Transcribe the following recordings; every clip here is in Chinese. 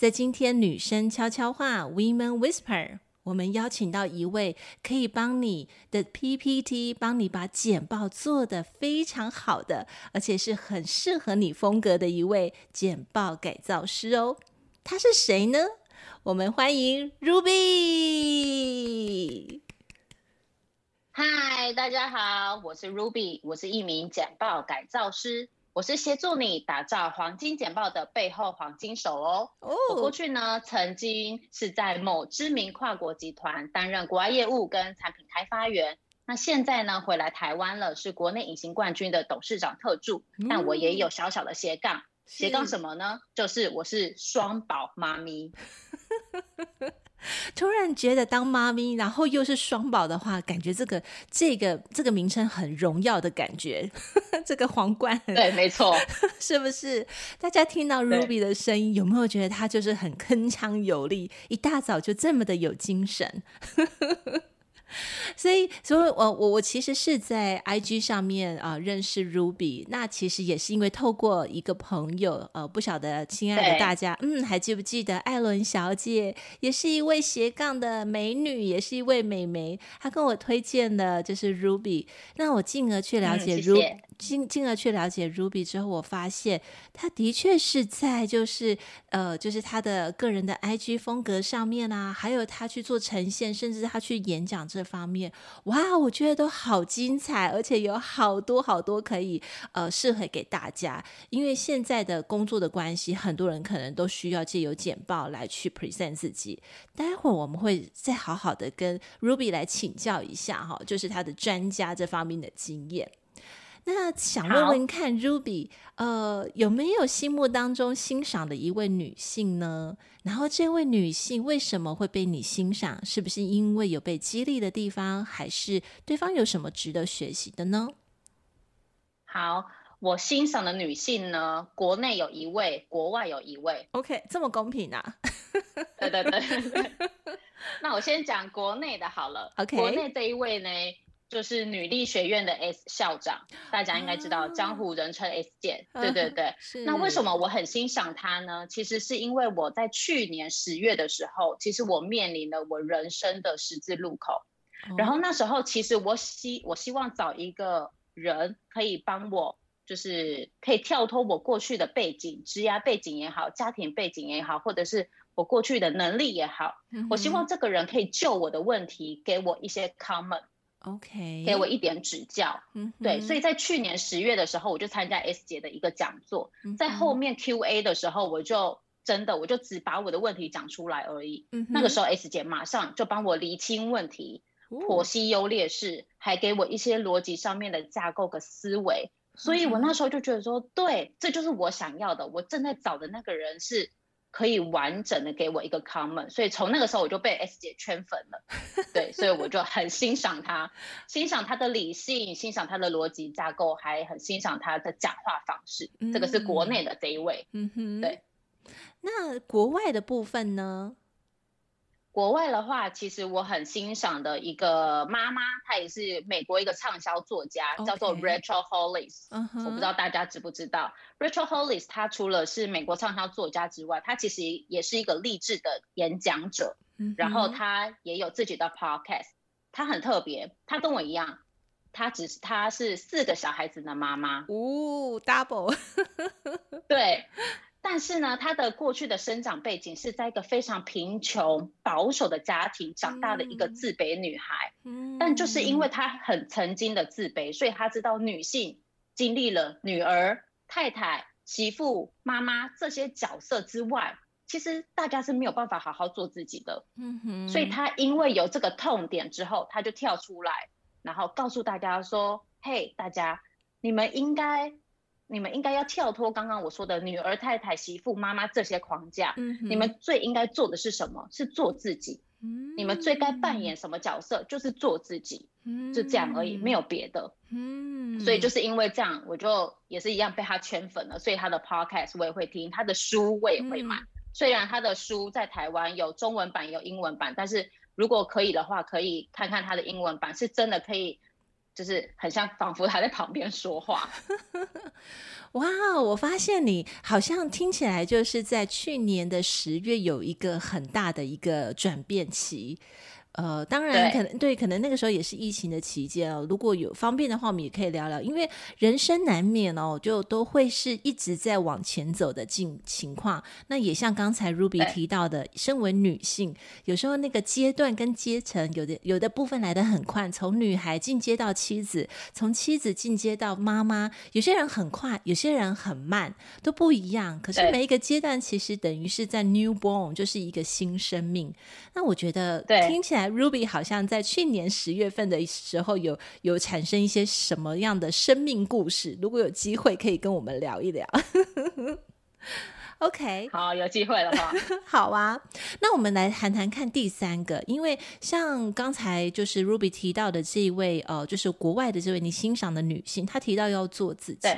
在今天女生悄悄话 Women Whisper，我们邀请到一位可以帮你的 PPT，帮你把简报做得非常好的，而且是很适合你风格的一位简报改造师哦。她是谁呢？我们欢迎 Ruby。嗨，大家好，我是 Ruby，我是一名简报改造师。我是协助你打造黄金简报的背后黄金手哦。Oh. 我过去呢，曾经是在某知名跨国集团担任国外业务跟产品开发员。那现在呢，回来台湾了，是国内隐形冠军的董事长特助。Mm. 但我也有小小的斜杠，斜杠什么呢？就是我是双宝妈咪。突然觉得当妈咪，然后又是双宝的话，感觉这个这个这个名称很荣耀的感觉，这个皇冠。对，没错，是不是？大家听到 Ruby 的声音，有没有觉得她就是很铿锵有力，一大早就这么的有精神？所以，所以我我我其实是在 IG 上面啊、呃、认识 Ruby，那其实也是因为透过一个朋友，呃，不晓得亲爱的大家，嗯，还记不记得艾伦小姐，也是一位斜杠的美女，也是一位美眉，她跟我推荐的就是 Ruby，那我进而去了解 Ruby。嗯进进而去了解 Ruby 之后，我发现他的确是在就是呃，就是他的个人的 IG 风格上面啊，还有他去做呈现，甚至他去演讲这方面，哇，我觉得都好精彩，而且有好多好多可以呃适合给大家。因为现在的工作的关系，很多人可能都需要借由简报来去 present 自己。待会儿我们会再好好的跟 Ruby 来请教一下哈，就是他的专家这方面的经验。那想问问看，Ruby，呃，有没有心目当中欣赏的一位女性呢？然后这位女性为什么会被你欣赏？是不是因为有被激励的地方，还是对方有什么值得学习的呢？好，我欣赏的女性呢，国内有一位，国外有一位。OK，这么公平啊？对对对。那我先讲国内的好了。OK，国内这一位呢？就是女力学院的 S 校长，大家应该知道，江湖人称 S 姐，啊、对对对。那为什么我很欣赏她呢？其实是因为我在去年十月的时候，其实我面临了我人生的十字路口。哦、然后那时候，其实我希我希望找一个人可以帮我，就是可以跳脱我过去的背景、职业背景也好、家庭背景也好，或者是我过去的能力也好，我希望这个人可以就我的问题给我一些 comment。OK，给我一点指教。嗯哼，对，所以在去年十月的时候，我就参加 S 姐的一个讲座，在后面 QA 的时候，我就真的我就只把我的问题讲出来而已。嗯哼，那个时候 S 姐马上就帮我厘清问题，剖析优劣势，还给我一些逻辑上面的架构和思维。所以我那时候就觉得说，对，这就是我想要的。我正在找的那个人是。可以完整的给我一个 comment，所以从那个时候我就被 S 姐圈粉了，对，所以我就很欣赏她，欣赏她的理性，欣赏她的逻辑架构，还很欣赏她的讲话方式。嗯、这个是国内的这一位，嗯哼，对。那国外的部分呢？国外的话，其实我很欣赏的一个妈妈，她也是美国一个畅销作家.叫做 Rachel Hollis。Uh huh. 我不知道大家知不知道，Rachel Hollis 她除了是美国畅销作家之外，她其实也是一个励志的演讲者。Uh huh. 然后她也有自己的 podcast，她很特别，她跟我一样，她只是她是四个小孩子的妈妈。哦，double。对。但是呢，他的过去的生长背景是在一个非常贫穷、保守的家庭长大的一个自卑女孩。嗯，但就是因为她很曾经的自卑，所以她知道女性经历了女儿、太太、媳妇、妈妈这些角色之外，其实大家是没有办法好好做自己的。嗯哼，所以她因为有这个痛点之后，她就跳出来，然后告诉大家说：“嘿，大家，你们应该。”你们应该要跳脱刚刚我说的女儿、太太、媳妇、妈妈这些框架。嗯，你们最应该做的是什么？是做自己。嗯，你们最该扮演什么角色？就是做自己。嗯，就这样而已，没有别的。嗯，所以就是因为这样，我就也是一样被他圈粉了。所以他的 podcast 我也会听，他的书我也会买。嗯，虽然他的书在台湾有中文版，有英文版，但是如果可以的话，可以看看他的英文版，是真的可以。就是很像，仿佛他在旁边说话。哇，我发现你好像听起来就是在去年的十月有一个很大的一个转变期。呃，当然可能对，可能那个时候也是疫情的期间哦。如果有方便的话，我们也可以聊聊，因为人生难免哦，就都会是一直在往前走的境情况。那也像刚才 Ruby 提到的，身为女性，有时候那个阶段跟阶层，有的有的部分来的很快，从女孩进阶到妻子，从妻子进阶到妈妈，有些人很快，有些人很慢，都不一样。可是每一个阶段其实等于是在 newborn，就是一个新生命。那我觉得听起来。Ruby 好像在去年十月份的时候有有产生一些什么样的生命故事？如果有机会可以跟我们聊一聊。OK，好，有机会的话，好啊。那我们来谈谈看第三个，因为像刚才就是 Ruby 提到的这一位，呃，就是国外的这位你欣赏的女性，她提到要做自己。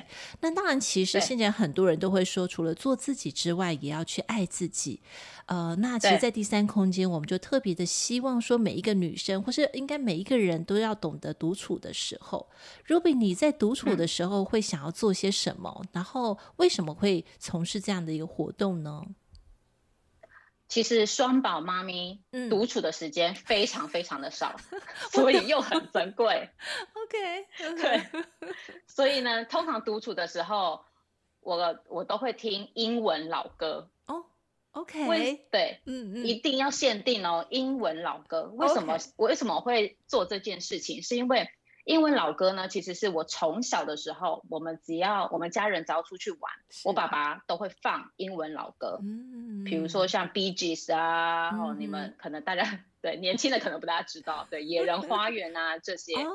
那当然，其实现在很多人都会说，除了做自己之外，也要去爱自己。呃，那其实，在第三空间，我们就特别的希望说，每一个女生，或是应该每一个人都要懂得独处的时候。Ruby，你在独处的时候会想要做些什么？嗯、然后为什么会从事这样的一个活动呢？其实双宝妈咪独处的时间非常非常的少，嗯、所以又很珍贵。OK，, okay. 对，所以呢，通常独处的时候，我我都会听英文老歌。哦 OK，对，嗯嗯，一定要限定哦，英文老歌。为什么？我.为什么会做这件事情？是因为英文老歌呢，其实是我从小的时候，我们只要我们家人只要出去玩，我爸爸都会放英文老歌。嗯，比如说像 Bee Gees 啊，嗯、哦，你们可能大家对年轻的可能不大知道，对，野人花园啊这些。哦，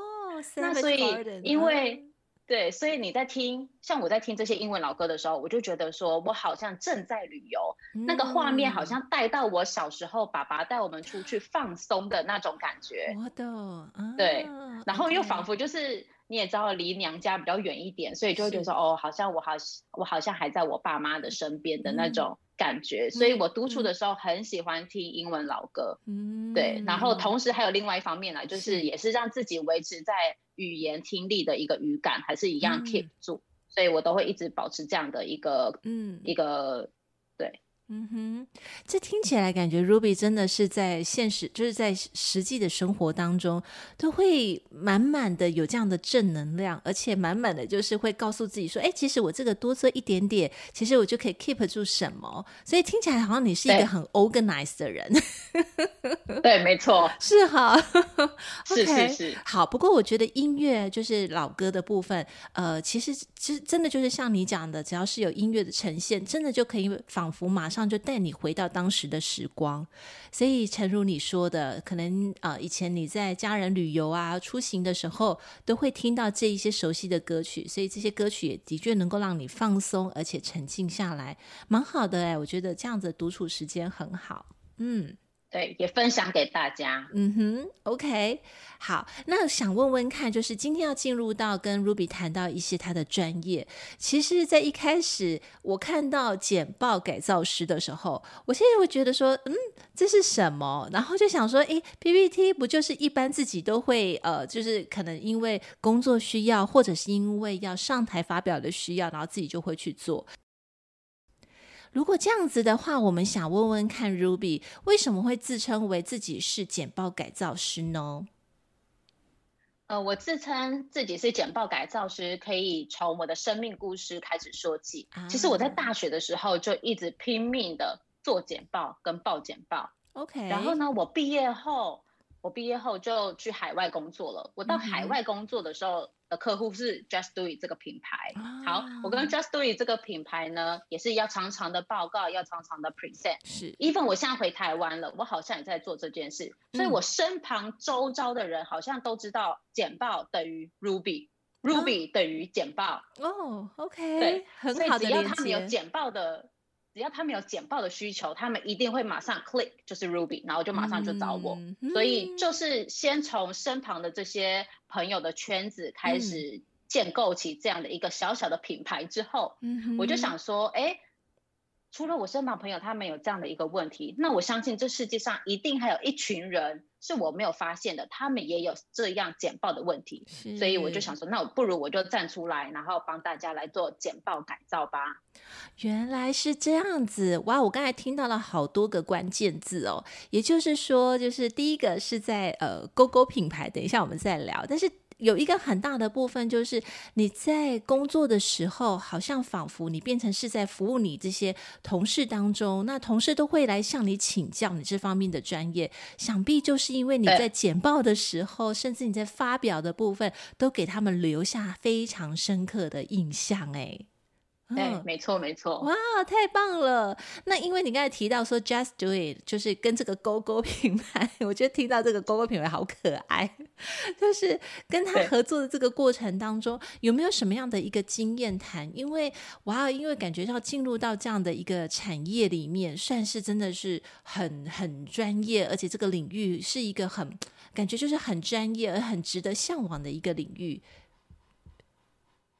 那所以因为。对，所以你在听，像我在听这些英文老歌的时候，我就觉得说，我好像正在旅游，嗯、那个画面好像带到我小时候，爸爸带我们出去放松的那种感觉。我懂，对，啊、然后又仿佛就是你也知道，离娘家比较远一点，所以就会觉得说，哦，好像我好，我好像还在我爸妈的身边的那种感觉。嗯、所以我独处的时候很喜欢听英文老歌。嗯，对，然后同时还有另外一方面呢，就是也是让自己维持在。语言听力的一个语感还是一样 keep 住，嗯，所以我都会一直保持这样的一个，嗯，一个对。嗯哼，这听起来感觉 Ruby 真的是在现实，就是在实际的生活当中，都会满满的有这样的正能量，而且满满的就是会告诉自己说，哎，其实我这个多做一点点，其实我就可以 keep 住什么。所以听起来好像你是一个很 organized 的人。对，对没错，是哈。是是是。好，不过我觉得音乐就是老歌的部分，呃，其实其实真的就是像你讲的，只要是有音乐的呈现，真的就可以仿佛马上。上就带你回到当时的时光，所以诚如你说的，可能啊、以前你在家人旅游啊、出行的时候，都会听到这一些熟悉的歌曲，所以这些歌曲也的确能够让你放松，而且沉静下来，蛮好的哎，我觉得这样子独处时间很好，嗯。对，也分享给大家。嗯哼，OK，好，那想问问看，就是今天要进入到跟 Ruby 谈到一些他的专业。其实，在一开始我看到简报改造师的时候，我现在会觉得说，嗯，这是什么？然后就想说，诶，PPT 不就是一般自己都会，呃，就是可能因为工作需要，或者是因为要上台发表的需要，然后自己就会去做。如果这样子的话，我们想问问看，Ruby 为什么会自称为自己是简报改造师呢？呃，我自称自己是简报改造师，可以从我的生命故事开始说起。啊、其实我在大学的时候就一直拼命的做简报跟报简报。OK，然后呢，我毕业后，我毕业后就去海外工作了。我到海外工作的时候。嗯的客户是 Just Do It 这个品牌。好，我跟 Just Do It 这个品牌呢，也是要常常的报告，要常常的 present。是，even 我现在回台湾了，我好像也在做这件事，所以我身旁周遭的人好像都知道简报等于 Ruby。Ruby 等于简报哦，OK，对，很好的要他们有简报的，只要他们有简报的需求，他们一定会马上 click 就是 Ruby，然后就马上就找我。嗯、所以就是先从身旁的这些朋友的圈子开始建构起这样的一个小小的品牌之后，嗯、我就想说，哎。除了我身旁朋友他们有这样的一个问题，那我相信这世界上一定还有一群人是我没有发现的，他们也有这样简报的问题，所以我就想说，那我不如我就站出来，然后帮大家来做简报改造吧。原来是这样子，哇！我刚才听到了好多个关键字哦，也就是说，就是第一个是在呃勾勾品牌，等一下我们再聊，但是。有一个很大的部分，就是你在工作的时候，好像仿佛你变成是在服务你这些同事当中，那同事都会来向你请教你这方面的专业。想必就是因为你在简报的时候，甚至你在发表的部分，都给他们留下非常深刻的印象。哎。对，没错，没错。哇，太棒了！那因为你刚才提到说 “just do it”，就是跟这个勾勾品牌，我觉得听到这个勾勾品牌好可爱。就是跟他合作的这个过程当中，有没有什么样的一个经验谈？因为哇，因为感觉要进入到这样的一个产业里面，算是真的是很很专业，而且这个领域是一个很感觉就是很专业而很值得向往的一个领域。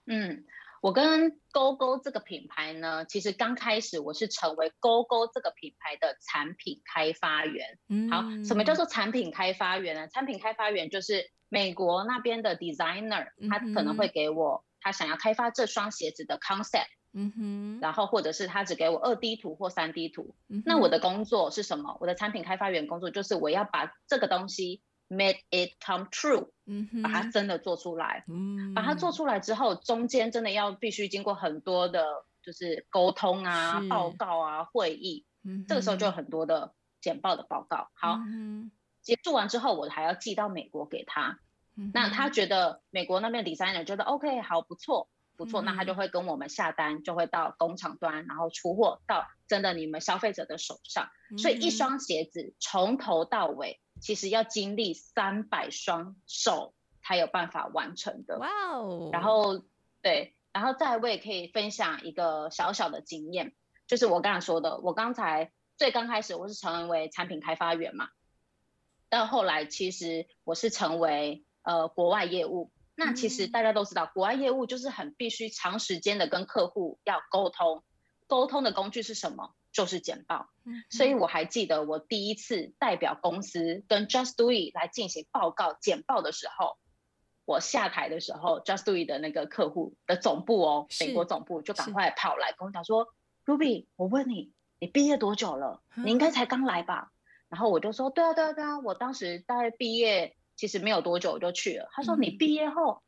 嗯。我跟勾勾这个品牌呢，其实刚开始我是成为勾勾这个品牌的产品开发员。嗯，好，什么叫做产品开发员呢？产品开发员就是美国那边的 designer，他可能会给我他想要开发这双鞋子的 concept。嗯哼，然后或者是他只给我二 D 图或三 D 图。嗯，那我的工作是什么？我的产品开发员工作就是我要把这个东西。Make it come true，嗯，把它真的做出来，嗯，把它做出来之后，中间真的要必须经过很多的，就是沟通啊、报告啊、会议，嗯，这个时候就有很多的简报的报告。好，嗯，结束完之后，我还要寄到美国给他，嗯，那他觉得美国那边 designer 觉得 OK，好，不错，不错，嗯，那他就会跟我们下单，就会到工厂端，然后出货到真的你们消费者的手上，嗯，所以一双鞋子从头到尾。其实要经历三百双手才有办法完成的。哇哦！然后对，然后再我也可以分享一个小小的经验，就是我刚才说的，我刚才最刚开始我是成为产品开发员嘛，到后来其实我是成为呃国外业务。那其实大家都知道，国外业务就是很必须长时间的跟客户要沟通，沟通的工具是什么？就是简报，所以我还记得我第一次代表公司跟 Just Do It 来进行报告简报的时候，我下台的时候，Just Do It 的那个客户的总部哦，美国总部就赶快跑来跟我讲说，Ruby，我问你，你毕业多久了？你应该才刚来吧？然后我就说，对啊，对啊，对啊，我当时大概毕业其实没有多久我就去了。他说，你毕业后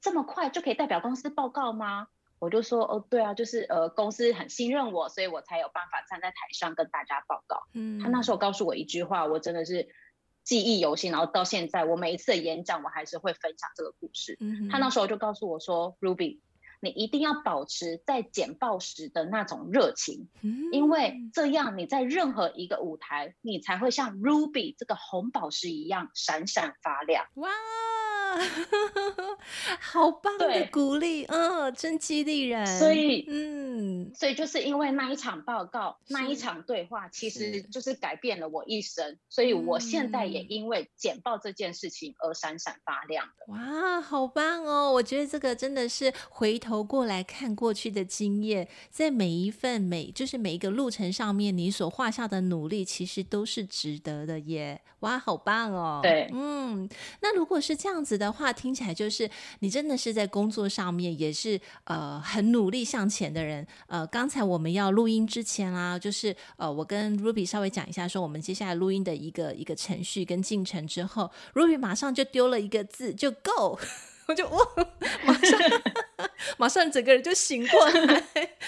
这么快就可以代表公司报告吗？我就说哦，对啊，就是呃，公司很信任我，所以我才有办法站在台上跟大家报告。嗯，他那时候告诉我一句话，我真的是记忆犹新，然后到现在，我每一次的演讲，我还是会分享这个故事。嗯，他那时候就告诉我说，Ruby，你一定要保持在简报时的那种热情，嗯，因为这样你在任何一个舞台，你才会像 Ruby 这个红宝石一样闪闪发亮。哇！好棒的鼓励，嗯，真激励人。所以，嗯，所以就是因为那一场报告，那一场对话，其实就是改变了我一生。所以我现在也因为简报这件事情而闪闪发亮的。哇，好棒哦！我觉得这个真的是回头过来看过去的经验，在每一份每就是每一个路程上面，你所画下的努力，其实都是值得的耶。哇，好棒哦！对，嗯，那如果是这样子的话，听起来就是你真的是在工作上面也是呃很努力向前的人。呃，刚才我们要录音之前啦、啊，就是呃我跟 Ruby 稍微讲一下，说我们接下来录音的一个一个程序跟进程之后，Ruby 马上就丢了一个字，就 Go。我就哇，马上 马上整个人就醒过来，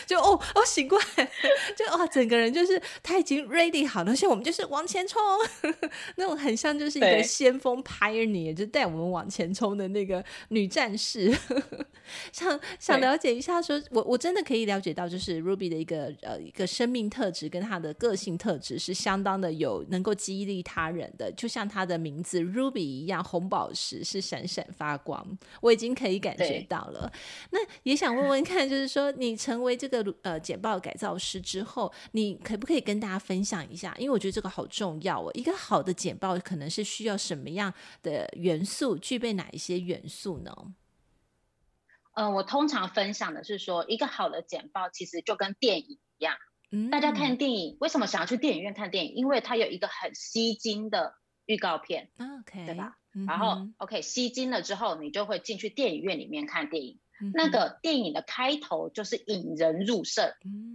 就哦哦醒过来，就哇、哦、整个人就是他已经 ready 好了，而且我们就是往前冲，那种很像就是一个先锋 pioneer 就带我们往前冲的那个女战士。想想了解一下说，说我我真的可以了解到，就是 Ruby 的一个呃一个生命特质跟她的个性特质是相当的有能够激励他人的，就像她的名字 Ruby 一样，红宝石是闪闪发光，我已经可以感觉到了。那也想问问看，就是说你成为这个呃简报改造师之后，你可不可以跟大家分享一下？因为我觉得这个好重要哦。一个好的简报可能是需要什么样的元素，具备哪一些元素呢？嗯、呃，我通常分享的是说，一个好的简报其实就跟电影一样。嗯，大家看电影为什么想要去电影院看电影？因为它有一个很吸睛的预告片，OK，对吧？嗯、然后 OK 吸睛了之后，你就会进去电影院里面看电影。嗯、那个电影的开头就是引人入胜，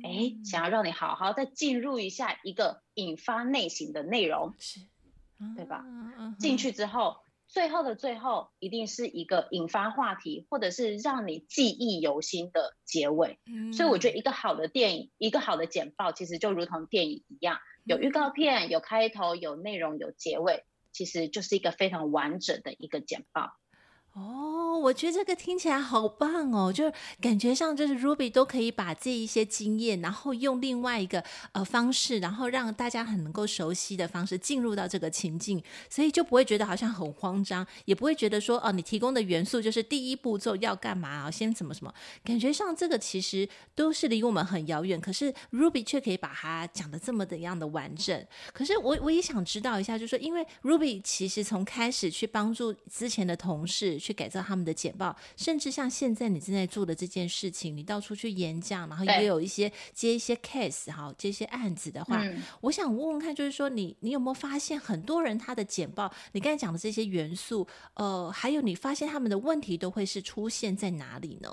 哎、嗯，想要让你好好再进入一下一个引发内心的内容，是，对吧？进、嗯、去之后。最后的最后，一定是一个引发话题，或者是让你记忆犹新的结尾。嗯，所以我觉得一个好的电影，一个好的简报，其实就如同电影一样，有预告片，有开头，有内容，有结尾，其实就是一个非常完整的一个简报。哦，我觉得这个听起来好棒哦，就是感觉上就是 Ruby 都可以把这一些经验，然后用另外一个呃方式，然后让大家很能够熟悉的方式进入到这个情境，所以就不会觉得好像很慌张，也不会觉得说哦、你提供的元素就是第一步骤要干嘛啊，先怎么什么，感觉上这个其实都是离我们很遥远，可是 Ruby 却可以把它讲的这么的样的完整。可是我我也想知道一下，就是说，因为 Ruby 其实从开始去帮助之前的同事。去改造他们的简报，甚至像现在你正在做的这件事情，你到处去演讲，然后也有一些接一些 case 哈，接一些案子的话，嗯，我想问问看，就是说你你有没有发现很多人他的简报，你刚才讲的这些元素，呃，还有你发现他们的问题都会是出现在哪里呢？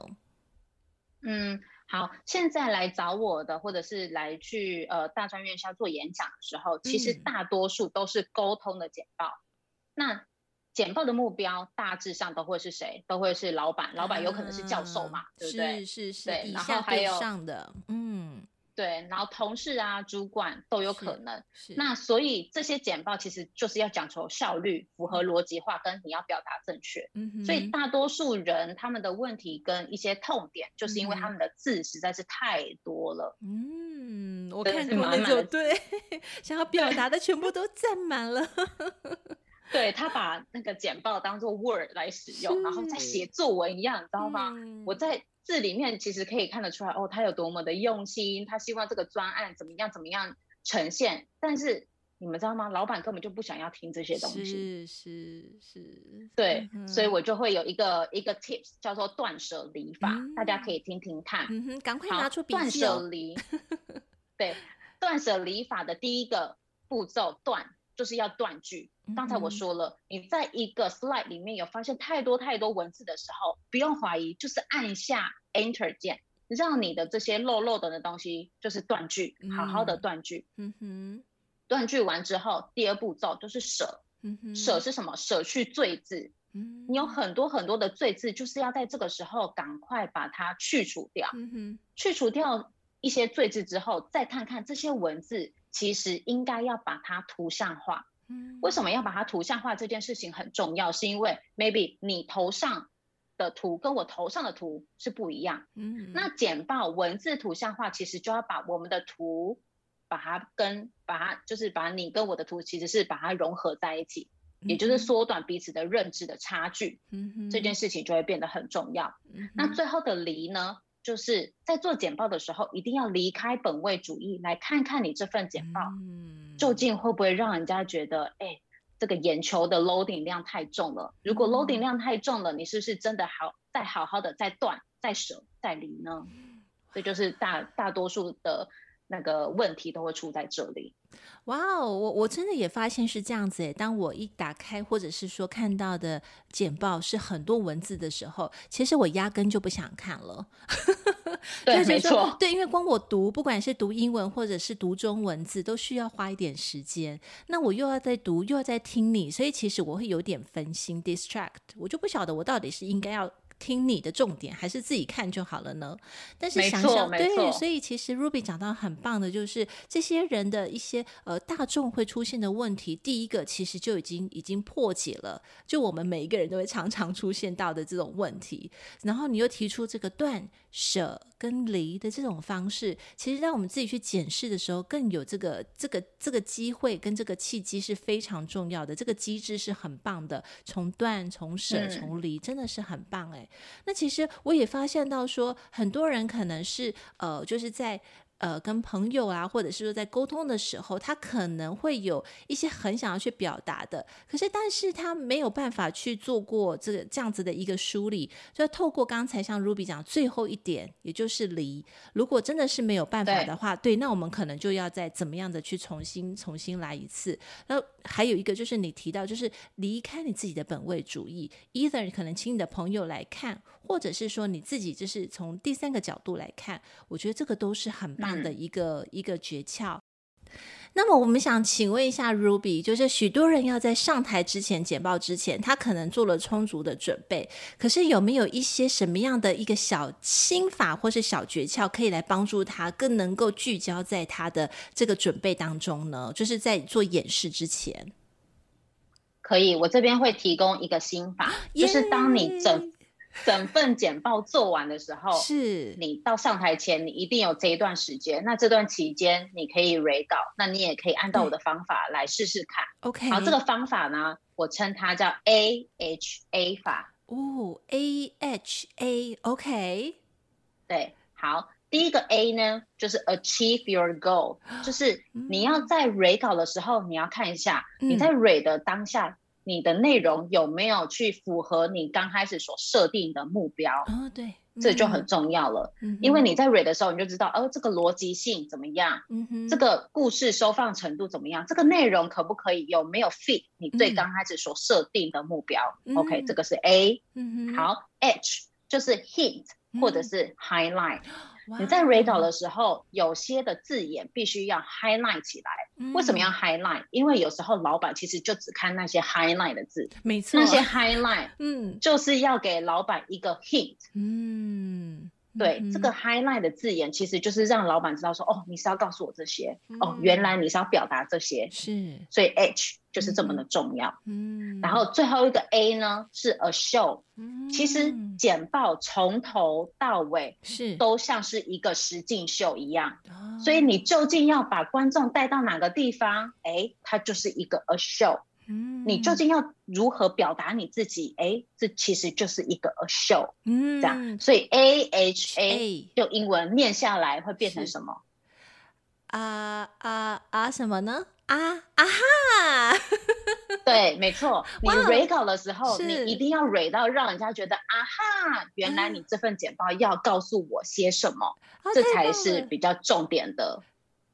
嗯，好，现在来找我的，或者是来去呃大专院校做演讲的时候，其实大多数都是沟通的简报，嗯，那。简报的目标大致上都会是谁？都会是老板，老板有可能是教授嘛，嗯、对不对？是是是，对，然后还有上的，嗯，对，然后同事啊、主管都有可能。是，是那所以这些简报其实就是要讲求效率、符合逻辑化，跟你要表达正确。所以大多数人他们的问题跟一些痛点，就是因为他们的字实在是太多了。嗯，我看过那种，对，想要表达的全部都占满了。对，他把那个简报当做 Word 来使用，然后在写作文一样，你知道吗？嗯。我在字里面其实可以看得出来，哦，他有多么的用心，他希望这个专案怎么样怎么样呈现。但是你们知道吗？老板根本就不想要听这些东西。是是是。对，嗯，所以我就会有一个一个 tips 叫做断舍离法，嗯，大家可以听听看。嗯哼，赶快拿出笔记哦。断舍离。对，断舍离法的第一个步骤断。就是要断句。刚才我说了，你在一个 slide 里面有发现太多太多文字的时候，不用怀疑，就是按下 Enter 键，让你的这些漏漏的的东西就是断句，好好的断句。嗯哼，断句完之后，第二步骤就是舍。嗯哼，舍是什么？舍去罪字。嗯，你有很多很多的罪字，就是要在这个时候赶快把它去除掉。嗯哼，去除掉一些罪字之后，再看看这些文字。其实应该要把它图像化。嗯，为什么要把它图像化？这件事情很重要，是因为 maybe 你头上的图跟我头上的图是不一样。嗯，那简报文字图像化，其实就要把我们的图，把它跟把它就是把你跟我的图，其实是把它融合在一起，也就是缩短彼此的认知的差距。嗯，这件事情就会变得很重要。嗯，那最后的离呢？就是在做简报的时候，一定要离开本位主义，来看看你这份简报，究竟会不会让人家觉得，哎，这个眼球的 loading 量太重了。如果 loading 量太重了，你是不是真的好再好好的再断、再舍、再离呢？这就是大大多数的。那个问题都会出在这里。哇哦，我我真的也发现是这样子诶。当我一打开或者是说看到的简报是很多文字的时候，其实我压根就不想看了。对，没错。对，因为光我读，不管是读英文或者是读中文字，都需要花一点时间。那我又要再读，又要再听你，所以其实我会有点分心，distract。我就不晓得我到底是应该要。听你的重点，还是自己看就好了呢？但是想想，对，所以其实 Ruby 讲到很棒的，就是这些人的一些呃大众会出现的问题，第一个其实就已经已经破解了，就我们每一个人都会常常出现到的这种问题。然后你又提出这个断舍跟离的这种方式，其实让我们自己去检视的时候，更有这个这个这个机会跟这个契机是非常重要的。这个机制是很棒的，从断、从舍、从离，真的是很棒哎。那其实我也发现到说，很多人可能是呃，就是在。呃，跟朋友啊，或者是说在沟通的时候，他可能会有一些很想要去表达的，可是但是他没有办法去做过这个这样子的一个梳理，就透过刚才像 Ruby 讲最后一点，也就是离，如果真的是没有办法的话，对，对，那我们可能就要再怎么样的去重新重新来一次。那还有一个就是你提到，就是离开你自己的本位主义，either 可能请你的朋友来看。或者是说你自己就是从第三个角度来看，我觉得这个都是很棒的一个、嗯、一个诀窍。那么我们想请问一下 Ruby，就是许多人要在上台之前简报之前，他可能做了充足的准备，可是有没有一些什么样的一个小心法或是小诀窍，可以来帮助他更能够聚焦在他的这个准备当中呢？就是在做演示之前，可以，我这边会提供一个心法，就是当你整。整份简报做完的时候，是你到上台前，你一定有这一段时间。那这段期间，你可以 re 稿，那你也可以按照我的方法来试试看。OK，好，这个方法呢，我称它叫 AHA 法。哦，AHA，OK，对，好，第一个 A 呢，就是 Achieve your goal，就是你要在 re 稿的时候，你要看一下你在 re 的当下。你的内容有没有去符合你刚开始所设定的目标？哦，对，这就很重要了。嗯，因为你在 read 的时候，你就知道，哦，这个逻辑性怎么样？嗯哼，这个故事收放程度怎么样？这个内容可不可以有没有 fit 你最刚开始所设定的目标？嗯，OK，这个是 A。嗯哼，好，H 就是 hint 或者是 highlight。你在 read 稿的时候，有些的字眼必须要 highlight 起来。嗯、为什么要 highlight？因为有时候老板其实就只看那些 highlight 的字，没错，那些 highlight，嗯，就是要给老板一个 hint。嗯，对，嗯、这个 highlight 的字眼其实就是让老板知道说，哦，你是要告诉我这些，嗯、哦，原来你是要表达这些，是，所以 H。就是这么的重要，嗯，然后最后一个 A 呢是 a show，嗯，其实简报从头到尾是。都像是一个实境秀一样，所以你究竟要把观众带到哪个地方？哎，它就是一个 a show，嗯，你究竟要如何表达你自己？哎，这其实就是一个 a show，嗯，这样，所以 A H A 就英文念下来会变成什么？啊啊啊！什么呢？啊啊哈！对，没错。你 re 稿的时候，你一定要 re 到让人家觉得啊哈，原来你这份简报要告诉我些什么，啊、这才是比较重点的。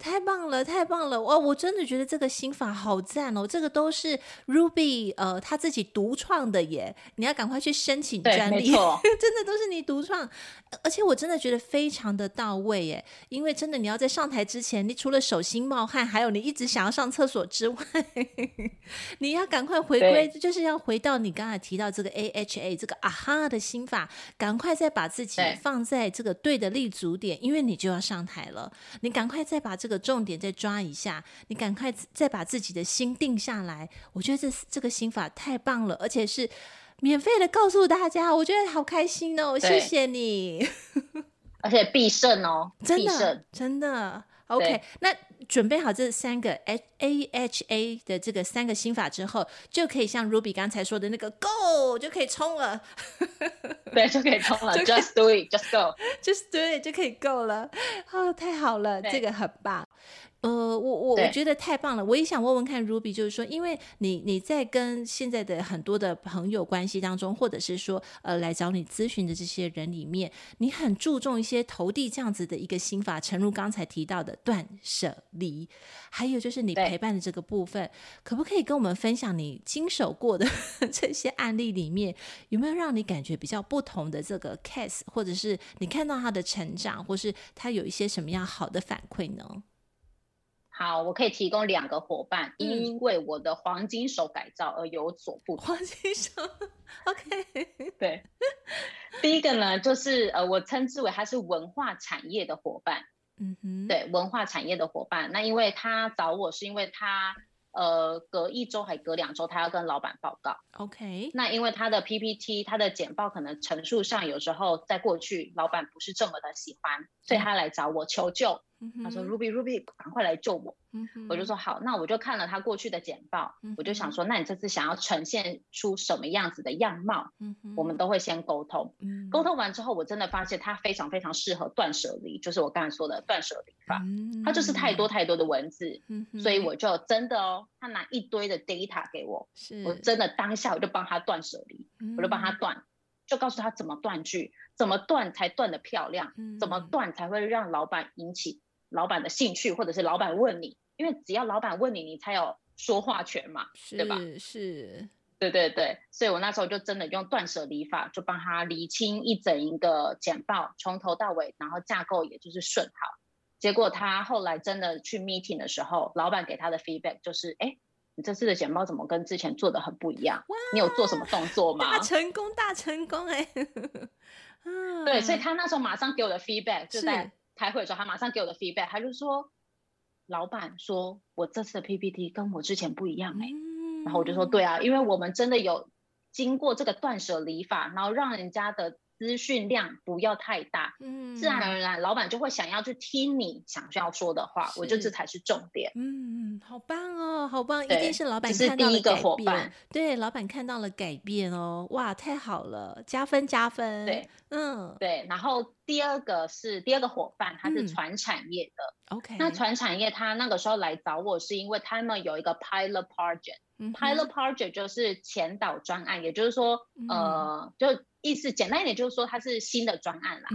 太棒了，太棒了！哇，我真的觉得这个心法好赞哦。这个都是 Ruby 呃他自己独创的耶，你要赶快去申请专利。真的都是你独创，而且我真的觉得非常的到位耶。因为真的你要在上台之前，你除了手心冒汗，还有你一直想要上厕所之外，你要赶快回归，就是要回到你刚才提到这个 AHA 这个啊哈的心法，赶快再把自己放在这个对的立足点，因为你就要上台了，你赶快再把这个。的重点再抓一下，你赶快再把自己的心定下来。我觉得这这个心法太棒了，而且是免费的告诉大家，我觉得好开心哦！谢谢你，而且必胜哦，真的真的 OK。那准备好这三个 A H A 的这个三个心法之后，就可以像 Ruby 刚才说的那个 Go 就可以冲了，对，就可以冲了，Just do it，Just go，Just do it 就可以 Go 了，哦，太好了，这个很棒。呃，我我我觉得太棒了，我也想问问看 Ruby，就是说，因为你你在跟现在的很多的朋友关系当中，或者是说呃来找你咨询的这些人里面，你很注重一些投递这样子的一个心法，诚如刚才提到的断舍离，还有就是你陪伴的这个部分，可不可以跟我们分享你经手过的 这些案例里面，有没有让你感觉比较不同的这个 case，或者是你看到他的成长，或是他有一些什么样好的反馈呢？好，我可以提供两个伙伴，嗯、因为我的黄金手改造而有所不同。黄金手，OK，对。第一个呢，就是呃，我称之为他是文化产业的伙伴。嗯哼，对，文化产业的伙伴。那因为他找我是因为他。呃，隔一周还隔两周，他要跟老板报告。OK，那因为他的 PPT，他的简报可能陈述上有时候在过去老板不是这么的喜欢，所以他来找我求救。他说：“Ruby，Ruby，赶快来救我。”我就说：“好。”那我就看了他过去的简报，我就想说：“那你这次想要呈现出什么样子的样貌？”我们都会先沟通。沟通完之后，我真的发现他非常非常适合断舍离，就是我刚才说的断舍离法。他就是太多太多的文字，所以我就真的哦，他拿一堆的 data 给我，我真的当下我就帮他断舍离，我就帮他断，就告诉他怎么断句，怎么断才断得漂亮，怎么断才会让老板引起。老板的兴趣，或者是老板问你，因为只要老板问你，你才有说话权嘛，是对吧？是，对对对，所以我那时候就真的用断舍离法，就帮他理清一整一个简报，从头到尾，然后架构也就是顺好。结果他后来真的去 meeting 的时候，老板给他的 feedback 就是，哎，你这次的简报怎么跟之前做的很不一样？你有做什么动作吗？大成功，大成功，哎，对，所以他那时候马上给我的 feedback 就在。开会的时候，他马上给我的 feedback，他就说：“老板说我这次的 PPT 跟我之前不一样哎、欸。嗯”然后我就说：“对啊，因为我们真的有经过这个断舍离法，然后让人家的。”资讯量不要太大，嗯，自然而然，老板就会想要去听你想要说的话。我觉得这才是重点。嗯，好棒哦，好棒！一定是老板看到了改变。对，老板看到了改变哦，哇，太好了，加分加分。对，嗯，对。然后第二个是第二个伙伴，他是传产业的。OK，那传产业他那个时候来找我是因为他们有一个 pilot project，pilot project 就是前导专案，也就是说，呃，就。意思简单一点，就是说它是新的专案啦。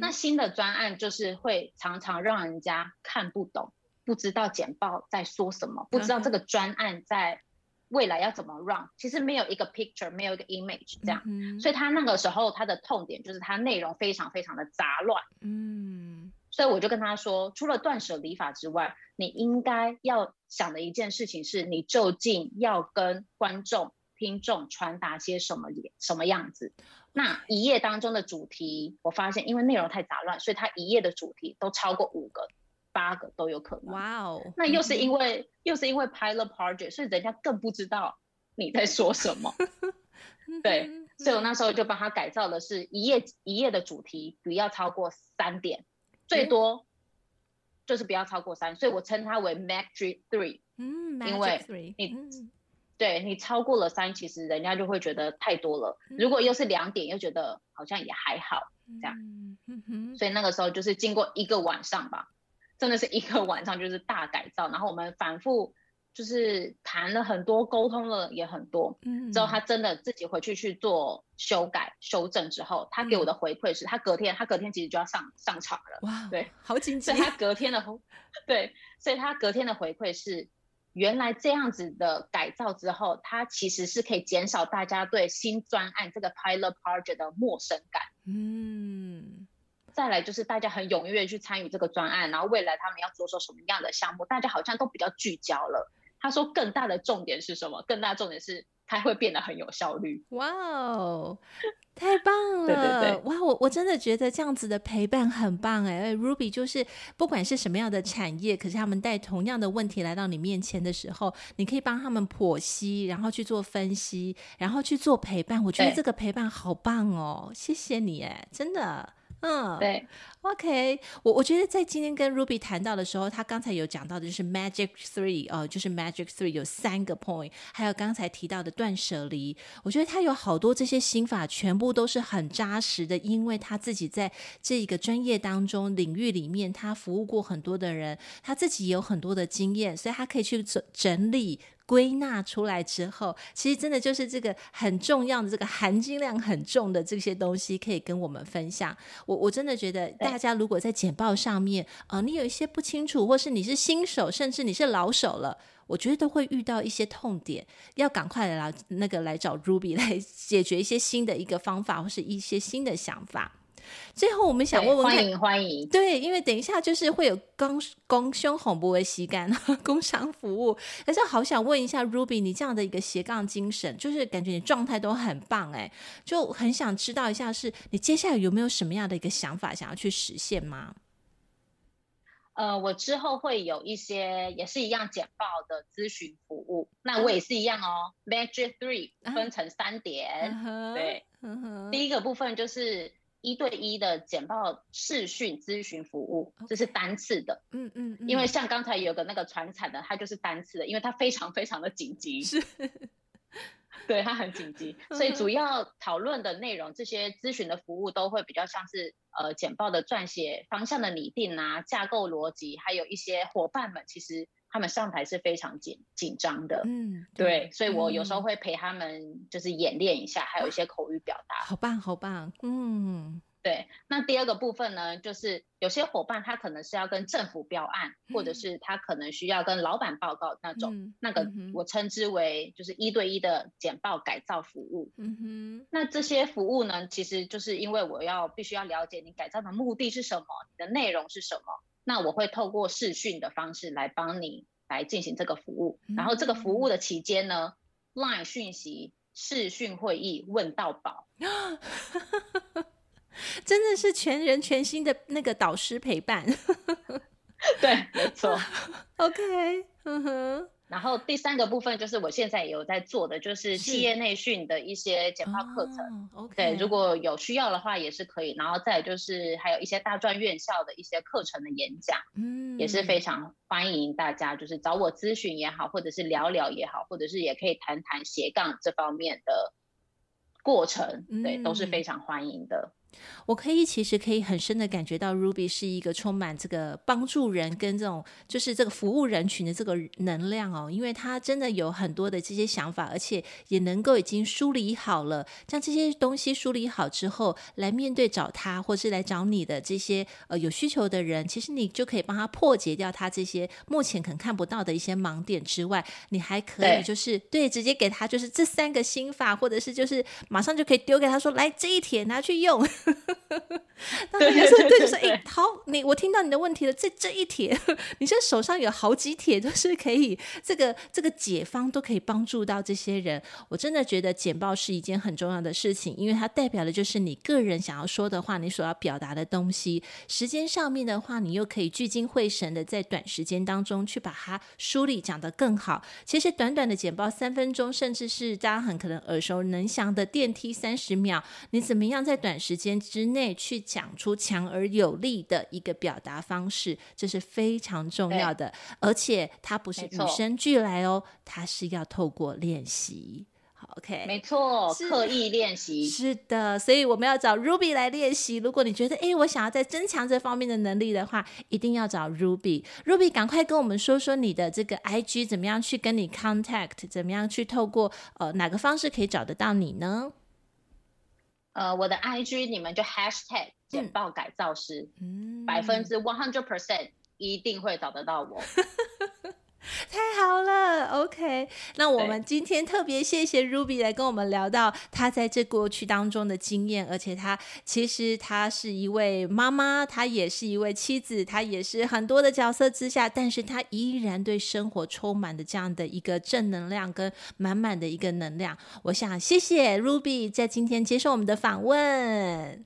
那新的专案就是会常常让人家看不懂，不知道简报在说什么，不知道这个专案在未来要怎么 run。其实没有一个 picture，没有一个 image 这样。嗯。所以他那个时候他的痛点就是他内容非常非常的杂乱。嗯。所以我就跟他说，除了断舍离法之外，你应该要想的一件事情是你究竟要跟观众、听众传达些什么什么样子。那一页当中的主题，我发现因为内容太杂乱，所以它一页的主题都超过五个、八个都有可能。哇哦！那又是因为又是因为 pilot project，所以人家更不知道你在说什么。对，所以我那时候就帮他改造的是一页一页的主题不要超过三点，最多就是不要超过三，所以我称它为 Magic Three。嗯，因为你。嗯对你超过了三，其实人家就会觉得太多了。如果又是两点，又觉得好像也还好这样。所以那个时候就是经过一个晚上吧，真的是一个晚上就是大改造。然后我们反复就是谈了很多，沟通了也很多。之后他真的自己回去去做修改、修正之后，他给我的回馈是他隔天，他隔天其实就要上上场了。哇，对，好紧张。所以他 隔天的，对，所以他隔天的回馈是。原来这样子的改造之后，它其实是可以减少大家对新专案这个 pilot project 的陌生感。嗯，再来就是大家很踊跃去参与这个专案，然后未来他们要做出什么样的项目，大家好像都比较聚焦了。他说更大的重点是什么？更大的重点是它会变得很有效率。哇哦！太棒了！对对对，哇，我我真的觉得这样子的陪伴很棒哎。Ruby 就是不管是什么样的产业，可是他们带同样的问题来到你面前的时候，你可以帮他们剖析，然后去做分析，然后去做陪伴。我觉得这个陪伴好棒哦，谢谢你哎，真的。嗯，对，OK，我我觉得在今天跟 Ruby 谈到的时候，他刚才有讲到的就是 Magic Three 哦，就是 Magic Three 有三个 point，还有刚才提到的断舍离，我觉得他有好多这些心法，全部都是很扎实的，因为他自己在这一个专业当中领域里面，他服务过很多的人，他自己也有很多的经验，所以他可以去整整理。归纳出来之后，其实真的就是这个很重要的这个含金量很重的这些东西，可以跟我们分享。我我真的觉得，大家如果在简报上面，呃，你有一些不清楚，或是你是新手，甚至你是老手了，我觉得都会遇到一些痛点，要赶快来那个来找 Ruby 来解决一些新的一个方法，或是一些新的想法。最后，我们想问问看，欢迎欢迎。对，因为等一下就是会有工工 胸红不为吸干 工商服务，可是好想问一下 Ruby，你这样的一个斜杠精神，就是感觉你状态都很棒哎，就很想知道一下，是你接下来有没有什么样的一个想法想要去实现吗？呃，我之后会有一些也是一样简报的咨询服务，那我也是一样哦。Magic Three 分成三点，uh. 对，uh. 第一个部分就是一对一的简报视讯咨询服务，这是单次的，嗯嗯，因为像刚才有个那个传产的，它就是单次的，因为它非常非常的紧急。是。对，它很紧急，所以主要讨论的内容，这些咨询的服务都会比较像是呃简报的撰写方向的拟定啊，架构逻辑，还有一些伙伴们其实他们上台是非常紧紧张的，嗯对，对，所以我有时候会陪他们就是演练一下，还有一些口语表达，好棒好棒，嗯。对，那第二个部分呢，就是有些伙伴他可能是要跟政府标案，嗯、或者是他可能需要跟老板报告那种，嗯、那个我称之为就是一对一的简报改造服务。嗯哼，那这些服务呢，其实就是因为我要必须要了解你改造的目的是什么，你的内容是什么，那我会透过视讯的方式来帮你来进行这个服务。嗯、然后这个服务的期间呢，LINE 讯息、视讯会议问到饱。真的是全人全新的那个导师陪伴，对，没错。OK，嗯哼。然后第三个部分就是我现在也有在做的，就是企业内训的一些简报课程。Oh. 对，如果有需要的话也是可以。然后再就是还有一些大专院校的一些课程的演讲，嗯，也是非常欢迎大家，就是找我咨询也好，或者是聊聊也好，或者是也可以谈谈斜杠这方面的过程，对，都是非常欢迎的。我可以其实可以很深的感觉到，Ruby 是一个充满这个帮助人跟这种就是这个服务人群的这个能量哦，因为他真的有很多的这些想法，而且也能够已经梳理好了，将这些东西梳理好之后，来面对找他或是来找你的这些呃有需求的人，其实你就可以帮他破解掉他这些目前可能看不到的一些盲点之外，你还可以就是对，对直接给他就是这三个心法，或者是就是马上就可以丢给他说，来这一帖拿去用。对，就是对，就是哎，好，你我听到你的问题了。这这一帖，你这手上有好几帖都是可以，这个这个解方都可以帮助到这些人。我真的觉得简报是一件很重要的事情，因为它代表的就是你个人想要说的话，你所要表达的东西。时间上面的话，你又可以聚精会神的在短时间当中去把它梳理讲得更好。其实短短的简报三分钟，甚至是大家很可能耳熟能详的电梯三十秒，你怎么样在短时间之内去讲出强而有力的一个表达方式，这是非常重要的。而且它不是与生俱来哦，它是要透过练习。好，OK，没错，刻意练习。是的，所以我们要找 Ruby 来练习。如果你觉得，哎，我想要再增强这方面的能力的话，一定要找 Ruby。Ruby，赶快跟我们说说你的这个 IG 怎么样去跟你 contact，怎么样去透过呃哪个方式可以找得到你呢？呃，我的 IG 你们就 hashtag 简报改造师，百分之 one hundred percent 一定会找得到我。太好了，OK。那我们今天特别谢谢 Ruby 来跟我们聊到她在这过去当中的经验，而且她其实她是一位妈妈，她也是一位妻子，她也是很多的角色之下，但是她依然对生活充满的这样的一个正能量跟满满的一个能量。我想谢谢 Ruby 在今天接受我们的访问，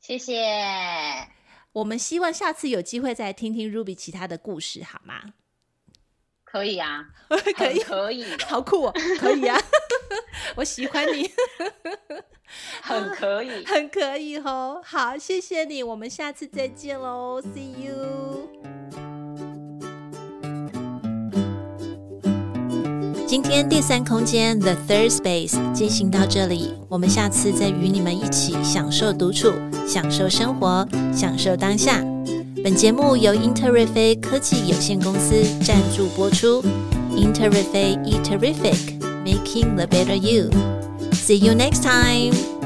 谢谢。我们希望下次有机会再听听 Ruby 其他的故事，好吗？可以啊，可 以可以，好酷哦，可以啊，我喜欢你，很可以，很可以哦。好，谢谢你，我们下次再见喽，See you。今天第三空间 The Third Space 进行到这里，我们下次再与你们一起享受独处，享受生活，享受当下。本节目由英特瑞飞科技有限公司赞助播出。英特瑞飞 E Terrific，Making the Better You。See you next time.